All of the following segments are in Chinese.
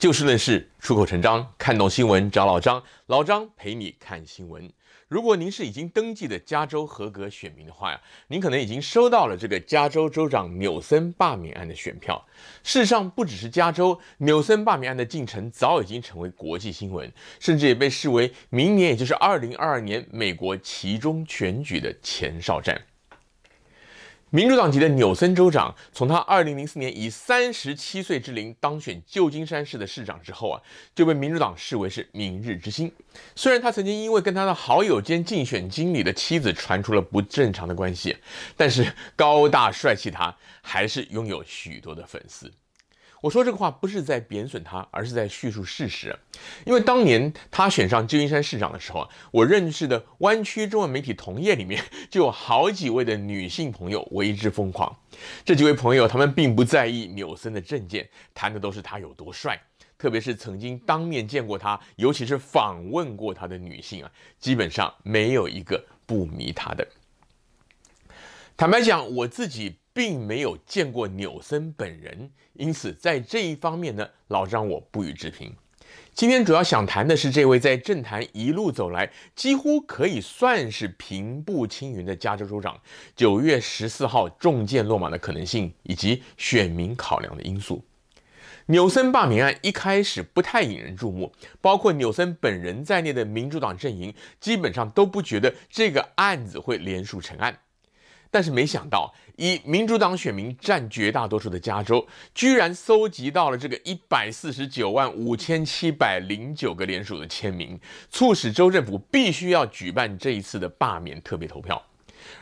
就事论事，出口成章，看懂新闻找老张，老张陪你看新闻。如果您是已经登记的加州合格选民的话呀，您可能已经收到了这个加州州长纽森罢免案的选票。事实上，不只是加州，纽森罢免案的进程早已经成为国际新闻，甚至也被视为明年，也就是二零二二年美国期中选举的前哨战。民主党籍的纽森州长，从他2004年以37岁之龄当选旧金山市的市长之后啊，就被民主党视为是明日之星。虽然他曾经因为跟他的好友兼竞选经理的妻子传出了不正常的关系，但是高大帅气他还是拥有许多的粉丝。我说这个话不是在贬损他，而是在叙述事实。因为当年他选上旧金山市长的时候，我认识的湾区中文媒体同业里面就有好几位的女性朋友为之疯狂。这几位朋友他们并不在意纽森的政见，谈的都是他有多帅。特别是曾经当面见过他，尤其是访问过他的女性啊，基本上没有一个不迷他的。坦白讲，我自己。并没有见过纽森本人，因此在这一方面呢，老张我不予置评。今天主要想谈的是这位在政坛一路走来，几乎可以算是平步青云的加州州长，九月十四号中箭落马的可能性，以及选民考量的因素。纽森罢免案一开始不太引人注目，包括纽森本人在内的民主党阵营基本上都不觉得这个案子会连署成案。但是没想到，以民主党选民占绝大多数的加州，居然搜集到了这个一百四十九万五千七百零九个联署的签名，促使州政府必须要举办这一次的罢免特别投票。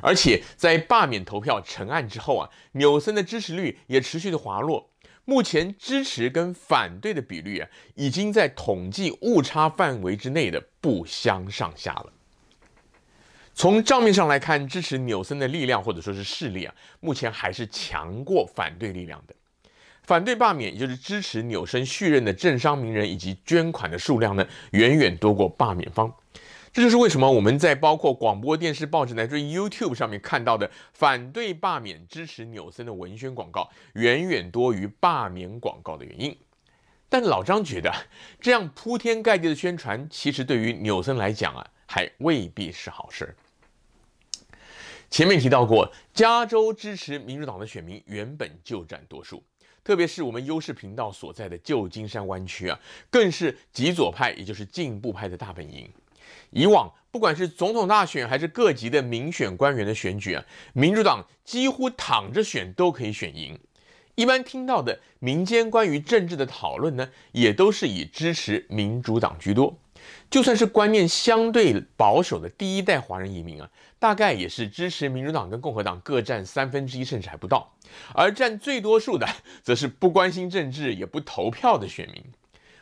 而且在罢免投票成案之后啊，纽森的支持率也持续的滑落，目前支持跟反对的比率啊，已经在统计误差范围之内的不相上下了。从账面上来看，支持纽森的力量或者说是势力啊，目前还是强过反对力量的。反对罢免，也就是支持纽森续任的政商名人以及捐款的数量呢，远远多过罢免方。这就是为什么我们在包括广播电视、报纸乃至 YouTube 上面看到的反对罢免、支持纽森的文宣广告，远远多于罢免广告的原因。但老张觉得，这样铺天盖地的宣传，其实对于纽森来讲啊，还未必是好事。前面提到过，加州支持民主党的选民原本就占多数，特别是我们优势频道所在的旧金山湾区啊，更是极左派，也就是进步派的大本营。以往不管是总统大选还是各级的民选官员的选举啊，民主党几乎躺着选都可以选赢。一般听到的民间关于政治的讨论呢，也都是以支持民主党居多。就算是观念相对保守的第一代华人移民啊，大概也是支持民主党跟共和党各占三分之一，甚至还不到。而占最多数的，则是不关心政治也不投票的选民。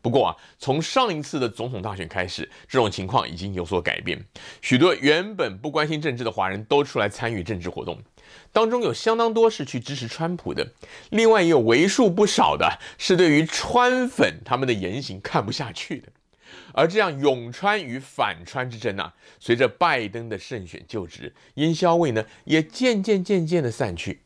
不过啊，从上一次的总统大选开始，这种情况已经有所改变。许多原本不关心政治的华人都出来参与政治活动，当中有相当多是去支持川普的，另外也有为数不少的是对于川粉他们的言行看不下去的。而这样永川与反川之争呢、随着拜登的胜选就职，烟硝味呢也渐渐渐渐的散去。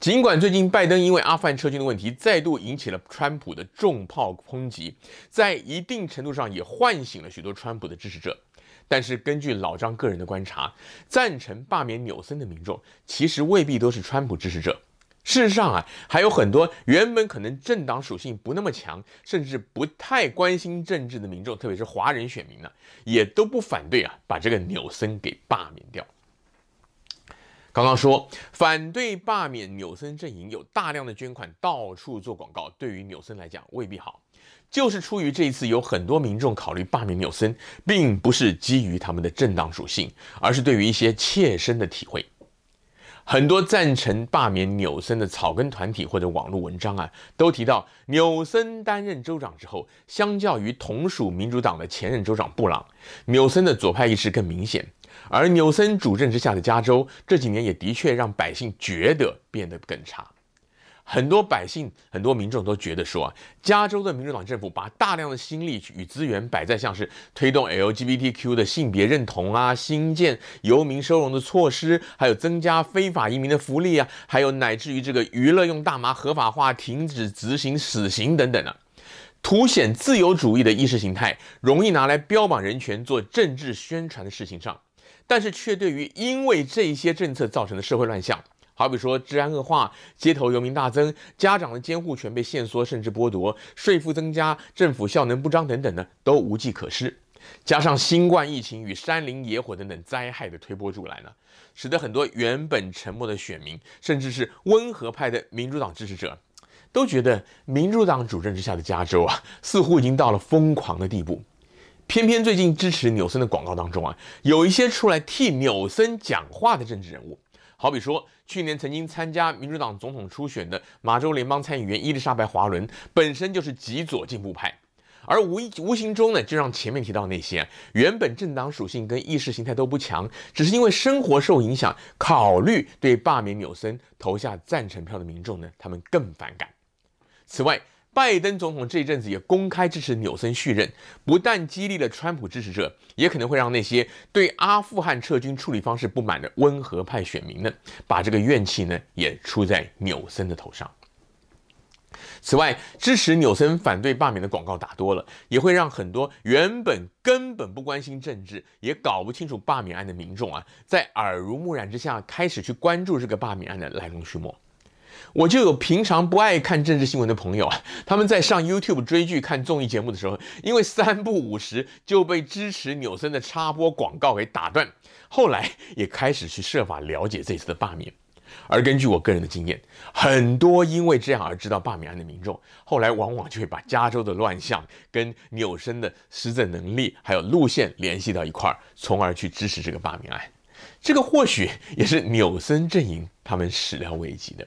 尽管最近拜登因为阿富汗撤军的问题再度引起了川普的重炮抨击，在一定程度上也唤醒了许多川普的支持者，但是根据老张个人的观察，赞成罢免纽森的民众其实未必都是川普支持者。事实上啊，还有很多原本可能政党属性不那么强，甚至不太关心政治的民众，特别是华人选民呢，也都不反对啊，把这个纽森给罢免掉。刚刚说反对罢免纽森阵营有大量的捐款，到处做广告，对于纽森来讲未必好。就是出于这一次有很多民众考虑罢免纽森，并不是基于他们的政党属性，而是对于一些切身的体会。很多赞成罢免纽森的草根团体或者网络文章啊，都提到纽森担任州长之后，相较于同属民主党的前任州长布朗，纽森的左派意识更明显。而纽森主政之下的加州这几年也的确让百姓觉得变得更差。很多百姓、很多民众都觉得说啊，加州的民主党政府把大量的心力与资源摆在像是推动 LGBTQ 的性别认同啊、新建游民收容的措施，还有增加非法移民的福利啊，还有乃至于这个娱乐用大麻合法化、停止执行死刑等等啊，凸显自由主义的意识形态，容易拿来标榜人权、做政治宣传的事情上，但是却对于因为这些政策造成的社会乱象，好比说治安恶化、街头游民大增、家长的监护权被限缩甚至剥夺、税负增加、政府效能不彰等等呢，都无计可施。加上新冠疫情与山林野火等等灾害的推波助澜呢，使得很多原本沉默的选民，甚至是温和派的民主党支持者，都觉得民主党主政之下的加州啊，似乎已经到了疯狂的地步。偏偏最近支持纽森的广告当中啊，有一些出来替纽森讲话的政治人物，好比说去年曾经参加民主党总统初选的马州联邦参议员伊丽莎白·华伦，本身就是极左进步派。而无无形中呢，就让前面提到那些啊，原本政党属性跟意识形态都不强，只是因为生活受影响，考虑对罢免纽森投下赞成票的民众呢，他们更反感。此外，拜登总统这一阵子也公开支持纽森续任，不但激励了川普支持者，也可能会让那些对阿富汗撤军处理方式不满的温和派选民呢，把这个怨气呢也出在纽森的头上。此外，支持纽森反对罢免的广告打多了，也会让很多原本根本不关心政治，也搞不清楚罢免案的民众啊，在耳濡目染之下，开始去关注这个罢免案的来龙去脉。我就有平常不爱看政治新闻的朋友啊，他们在上 YouTube 追剧、看综艺节目的时候，因为三不五时就被支持纽森的插播广告给打断，后来也开始去设法了解这次的罢免。而根据我个人的经验，很多因为这样而知道罢免案的民众，后来往往就会把加州的乱象跟纽森的施政能力还有路线联系到一块儿，从而去支持这个罢免案。这个或许也是纽森阵营他们始料未及的。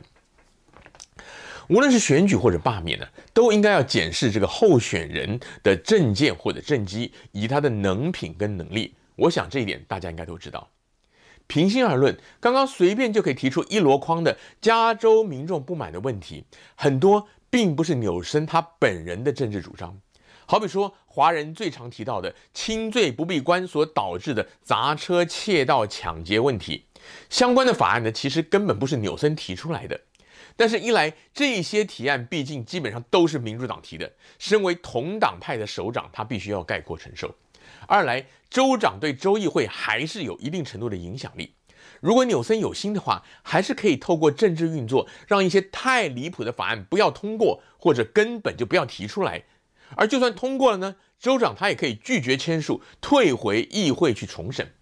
无论是选举或者罢免呢，都应该要检视这个候选人的政见或者政绩，以及他的能品跟能力。我想这一点大家应该都知道。平心而论，刚刚随便就可以提出一箩筐的加州民众不满的问题，很多并不是纽森他本人的政治主张。好比说，华人最常提到的“轻罪不闭关”所导致的砸车、窃盗、抢劫问题，相关的法案呢，其实根本不是纽森提出来的。但是，一来这些提案毕竟基本上都是民主党提的，身为同党派的首长，他必须要概括承受。二来，州长对州议会还是有一定程度的影响力。如果纽森有心的话，还是可以透过政治运作，让一些太离谱的法案不要通过，或者根本就不要提出来。而就算通过了呢，州长他也可以拒绝签署，退回议会去重审。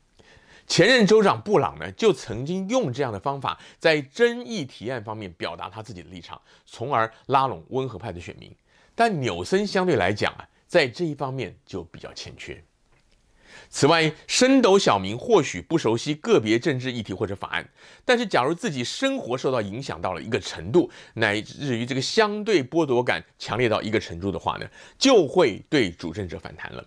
前任州长布朗呢，就曾经用这样的方法，在争议提案方面表达他自己的立场，从而拉拢温和派的选民。但纽森相对来讲啊，在这一方面就比较欠缺。此外，升斗小民或许不熟悉个别政治议题或者法案，但是假如自己生活受到影响到了一个程度，乃至于这个相对剥夺感强烈到一个程度的话呢，就会对主政者反弹了。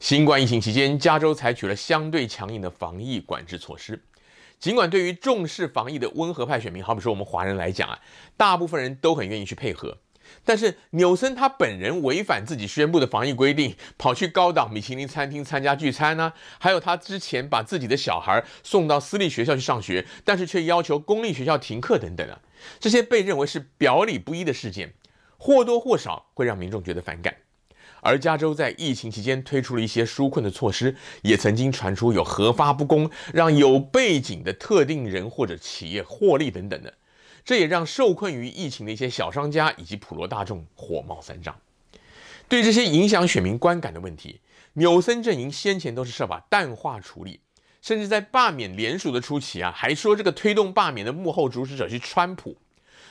新冠疫情期间，加州采取了相对强硬的防疫管制措施，尽管对于重视防疫的温和派选民，好比说我们华人来讲啊，大部分人都很愿意去配合。但是纽森他本人违反自己宣布的防疫规定，跑去高档米其林餐厅参加聚餐呢、还有他之前把自己的小孩送到私立学校去上学，但是却要求公立学校停课等等啊，这些被认为是表里不一的事件，或多或少会让民众觉得反感。而加州在疫情期间推出了一些纾困的措施，也曾经传出有核发不公，让有背景的特定人或者企业获利等等的。这也让受困于疫情的一些小商家以及普罗大众火冒三丈。对这些影响选民观感的问题，纽森阵营先前都是设法淡化处理，甚至在罢免联署的初期啊，还说这个推动罢免的幕后主使者是川普。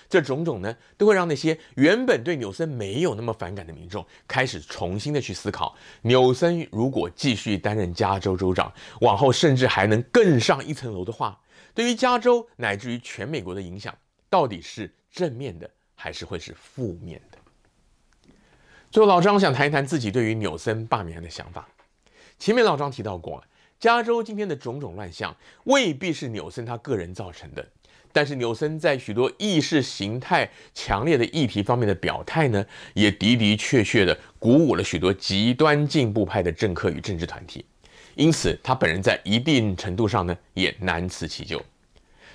这种种呢，都会让那些原本对纽森没有那么反感的民众，开始重新的去思考：纽森如果继续担任加州州长，往后甚至还能更上一层楼的话，对于加州乃至于全美国的影响。到底是正面的还是会是负面的？最后，老张想谈一谈自己对于纽森罢免案的想法。前面老张提到过，加州今天的种种乱象未必是纽森他个人造成的，但是纽森在许多意识形态强烈的议题方面的表态呢，也的的确确的鼓舞了许多极端进步派的政客与政治团体，因此他本人在一定程度上呢，也难辞其咎。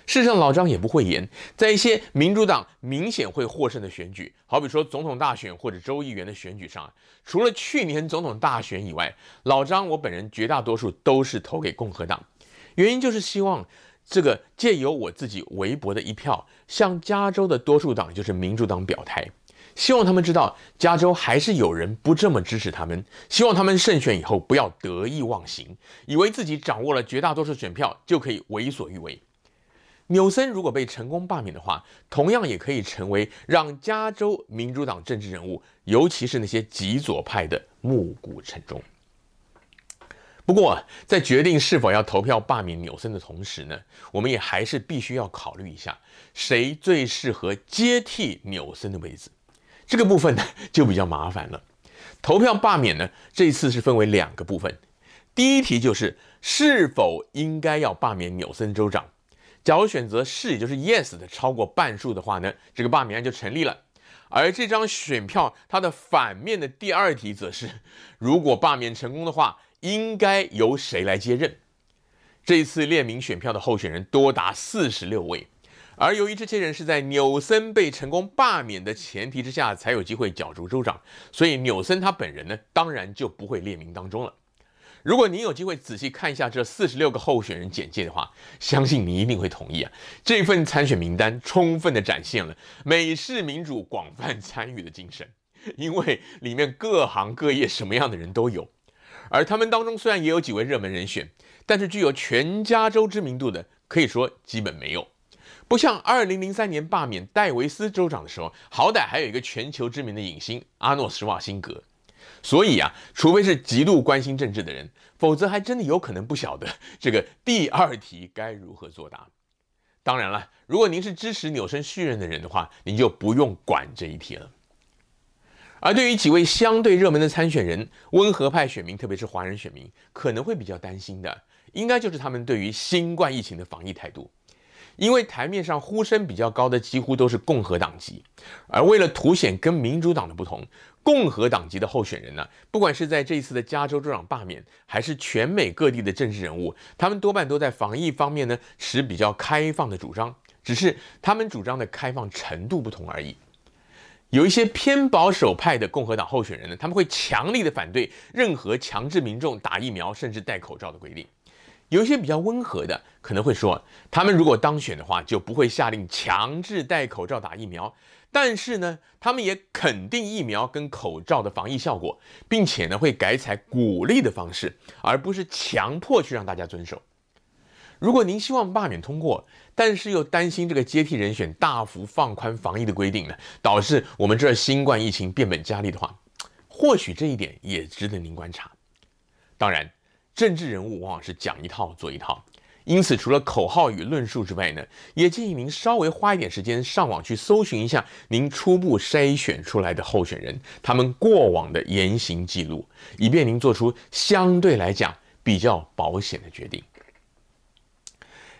事实上，老张也不会言，在一些民主党明显会获胜的选举，好比说总统大选或者州议员的选举上，除了去年总统大选以外，老张我本人绝大多数都是投给共和党，原因就是希望这个借由我自己微薄的一票，向加州的多数党就是民主党表态，希望他们知道加州还是有人不这么支持他们，希望他们胜选以后不要得意忘形，以为自己掌握了绝大多数选票就可以为所欲为。纽森如果被成功罢免的话，同样也可以成为让加州民主党政治人物，尤其是那些极左派的暮鼓晨钟。不过，在决定是否要投票罢免纽森的同时呢，我们也还是必须要考虑一下，谁最适合接替纽森的位置。这个部分呢，就比较麻烦了。投票罢免呢，这次是分为两个部分。第一题就是是否应该要罢免纽森州长。假如选择是，也就是 yes 的超过半数的话呢，这个罢免案就成立了。而这张选票它的反面的第二题则是，如果罢免成功的话，应该由谁来接任？这一次列名选票的候选人多达四十六位，而由于这些人是在纽森被成功罢免的前提之下才有机会角逐州长，所以纽森他本人呢，当然就不会列名当中了。如果您有机会仔细看一下这四十六个候选人简介的话，相信你一定会同意啊，这份参选名单充分地展现了美式民主广泛参与的精神，因为里面各行各业什么样的人都有，而他们当中虽然也有几位热门人选，但是具有全加州知名度的可以说基本没有，不像二零零三年罢免戴维斯州长的时候，好歹还有一个全球知名的影星阿诺·施瓦辛格。所以啊，除非是极度关心政治的人，否则还真的有可能不晓得这个第二题该如何作答。当然了，如果您是支持纽森续任的人的话，您就不用管这一题了。而对于几位相对热门的参选人，温和派选民，特别是华人选民，可能会比较担心的，应该就是他们对于新冠疫情的防疫态度。因为台面上呼声比较高的几乎都是共和党籍，而为了凸显跟民主党的不同，共和党籍的候选人呢，不管是在这一次的加州州长罢免，还是全美各地的政治人物，他们多半都在防疫方面呢持比较开放的主张，只是他们主张的开放程度不同而已。有一些偏保守派的共和党候选人呢，他们会强力的反对任何强制民众打疫苗甚至戴口罩的规定。有一些比较温和的，可能会说，他们如果当选的话，就不会下令强制戴口罩打疫苗。但是呢，他们也肯定疫苗跟口罩的防疫效果，并且呢，会改采鼓励的方式，而不是强迫去让大家遵守。如果您希望罢免通过，但是又担心这个接替人选大幅放宽防疫的规定呢，导致我们这新冠疫情变本加厉的话，或许这一点也值得您观察。当然。政治人物往往是讲一套做一套，因此除了口号与论述之外呢，也建议您稍微花一点时间上网去搜寻一下您初步筛选出来的候选人，他们过往的言行记录，以便您做出相对来讲比较保险的决定。